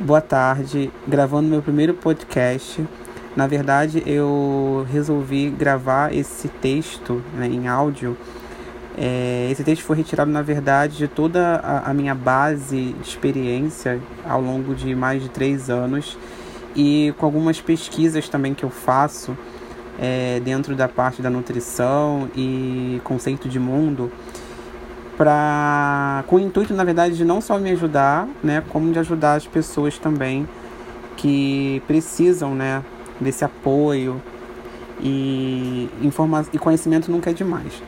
boa tarde. Gravando meu primeiro podcast. Na verdade, eu resolvi gravar esse texto né, em áudio. É, esse texto foi retirado, na verdade, de toda a, a, minha base de experiência ao longo de mais de três anos e com algumas pesquisas também que eu faço é, dentro da parte da nutrição e conceito de mundo com o intuito, na verdade, de não só me ajudar, né, como de ajudar as pessoas também que precisam, né, desse apoio e informa e conhecimento nunca é demais.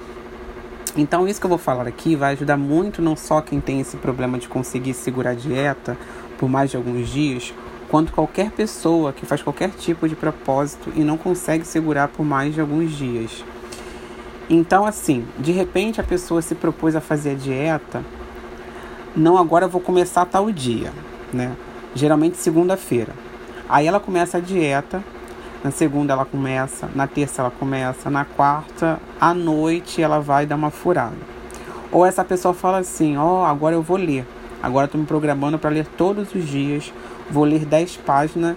Então, isso que eu vou falar aqui vai ajudar muito não só quem tem esse problema de conseguir segurar a dieta por mais de alguns dias, quanto qualquer pessoa que faz qualquer tipo de propósito e não consegue segurar por mais de alguns dias. Então, assim, de repente a pessoa se propôs a fazer a dieta. Não, agora vou começar tal dia, né? Geralmente segunda-feira. Aí ela começa a dieta. Na segunda ela começa, na terça ela começa, na quarta à noite ela vai dar uma furada. Ou essa pessoa fala assim: Ó, oh, agora eu vou ler. Agora estou me programando para ler todos os dias. Vou ler 10 páginas.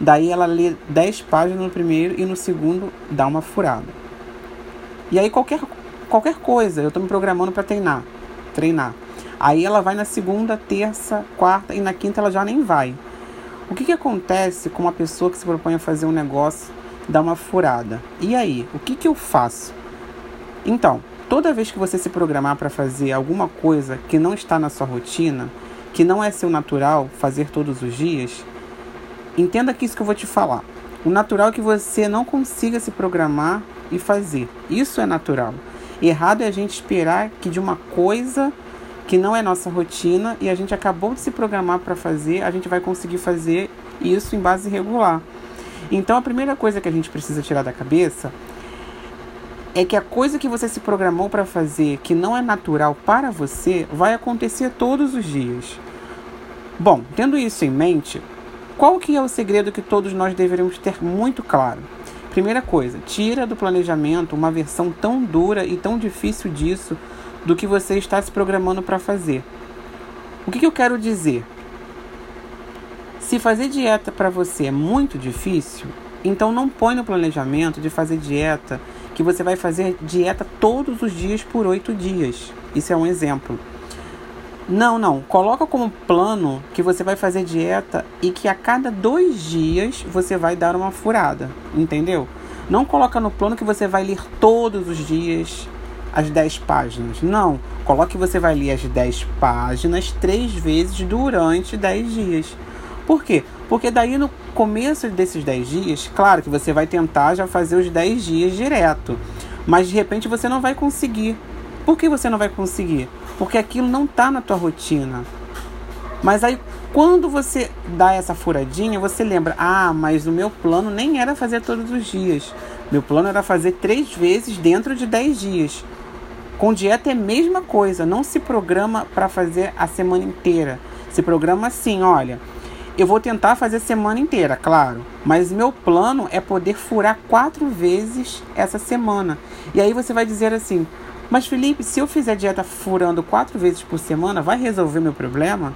Daí ela lê 10 páginas no primeiro e no segundo dá uma furada. E aí qualquer, qualquer coisa, eu estou me programando para treinar, treinar. Aí ela vai na segunda, terça, quarta e na quinta ela já nem vai. O que, que acontece com uma pessoa que se propõe a fazer um negócio, dá uma furada? E aí, o que, que eu faço? Então, toda vez que você se programar para fazer alguma coisa que não está na sua rotina, que não é seu natural fazer todos os dias, entenda que isso que eu vou te falar. O natural é que você não consiga se programar e fazer. Isso é natural. Errado é a gente esperar que de uma coisa que não é nossa rotina e a gente acabou de se programar para fazer, a gente vai conseguir fazer isso em base regular. Então a primeira coisa que a gente precisa tirar da cabeça é que a coisa que você se programou para fazer, que não é natural para você, vai acontecer todos os dias. Bom, tendo isso em mente, qual que é o segredo que todos nós deveríamos ter muito claro? Primeira coisa, tira do planejamento uma versão tão dura e tão difícil disso do que você está se programando para fazer. O que, que eu quero dizer? Se fazer dieta para você é muito difícil, então não põe no planejamento de fazer dieta que você vai fazer dieta todos os dias por oito dias. Isso é um exemplo. Não, não. Coloca como plano que você vai fazer dieta e que a cada dois dias você vai dar uma furada. Entendeu? Não coloca no plano que você vai ler todos os dias as 10 páginas. Não. Coloque que você vai ler as 10 páginas três vezes durante 10 dias. Por quê? Porque daí no começo desses 10 dias, claro que você vai tentar já fazer os 10 dias direto. Mas de repente você não vai conseguir. Por que você não vai conseguir? Porque aquilo não está na tua rotina. Mas aí quando você dá essa furadinha, você lembra: ah, mas o meu plano nem era fazer todos os dias. Meu plano era fazer três vezes dentro de dez dias. Com dieta é a mesma coisa, não se programa para fazer a semana inteira. Se programa assim, olha, eu vou tentar fazer a semana inteira, claro, mas meu plano é poder furar quatro vezes essa semana. E aí você vai dizer assim: mas Felipe, se eu fizer dieta furando quatro vezes por semana, vai resolver meu problema?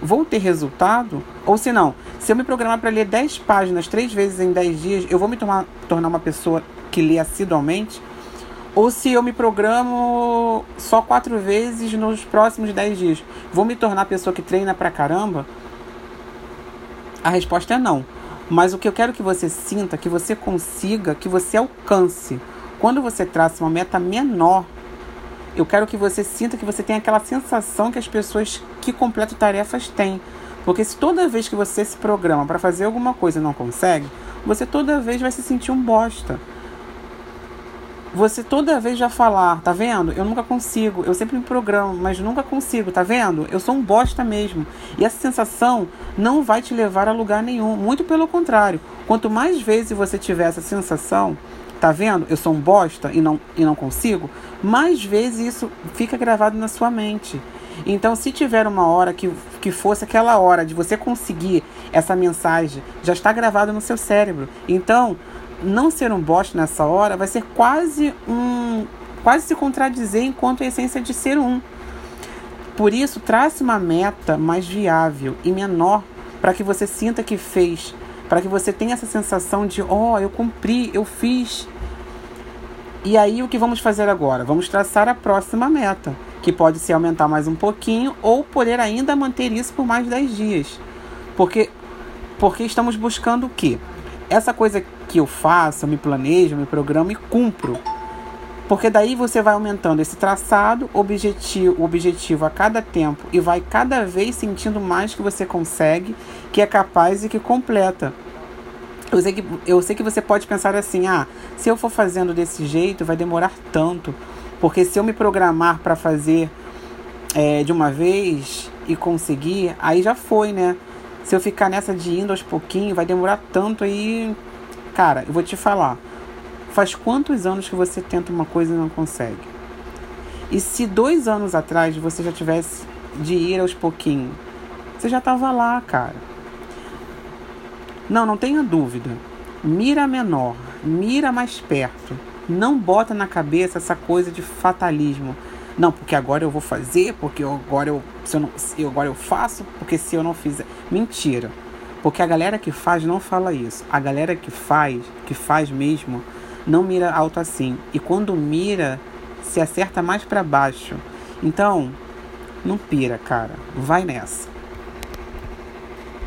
Vou ter resultado? Ou se não, se eu me programar para ler 10 páginas três vezes em 10 dias, eu vou me tomar, tornar uma pessoa que lê assiduamente? Ou se eu me programo só quatro vezes nos próximos 10 dias, vou me tornar pessoa que treina pra caramba? A resposta é não. Mas o que eu quero que você sinta, que você consiga, que você alcance. Quando você traça uma meta menor eu quero que você sinta que você tem aquela sensação que as pessoas que completam tarefas têm. Porque se toda vez que você se programa para fazer alguma coisa e não consegue, você toda vez vai se sentir um bosta. Você toda vez vai falar, tá vendo? Eu nunca consigo, eu sempre me programo, mas nunca consigo, tá vendo? Eu sou um bosta mesmo. E essa sensação não vai te levar a lugar nenhum. Muito pelo contrário. Quanto mais vezes você tiver essa sensação, Tá vendo? Eu sou um bosta e não, e não consigo. Mais vezes isso fica gravado na sua mente. Então, se tiver uma hora que, que fosse aquela hora de você conseguir essa mensagem, já está gravado no seu cérebro. Então, não ser um bosta nessa hora vai ser quase um. quase se contradizer enquanto a essência de ser um. Por isso, trace uma meta mais viável e menor para que você sinta que fez, para que você tenha essa sensação de, ó, oh, eu cumpri, eu fiz. E aí o que vamos fazer agora? Vamos traçar a próxima meta, que pode se aumentar mais um pouquinho ou poder ainda manter isso por mais 10 dias. Porque porque estamos buscando o quê? Essa coisa que eu faço, eu me planejo, eu me programo e cumpro. Porque daí você vai aumentando esse traçado, objetivo, objetivo a cada tempo e vai cada vez sentindo mais que você consegue, que é capaz e que completa. Eu sei que, eu sei que você pode pensar assim: ah, se eu for fazendo desse jeito, vai demorar tanto. Porque se eu me programar para fazer é, de uma vez e conseguir, aí já foi, né? Se eu ficar nessa de indo aos pouquinhos, vai demorar tanto aí. Cara, eu vou te falar. Faz quantos anos que você tenta uma coisa e não consegue? E se dois anos atrás você já tivesse de ir aos pouquinhos, você já estava lá, cara. Não, não tenha dúvida. Mira menor, mira mais perto. Não bota na cabeça essa coisa de fatalismo. Não, porque agora eu vou fazer, porque agora eu, se eu, não, eu agora eu faço, porque se eu não fizer. Mentira. Porque a galera que faz não fala isso. A galera que faz, que faz mesmo, não mira alto assim. E quando mira, se acerta mais para baixo. Então, não pira, cara. Vai nessa.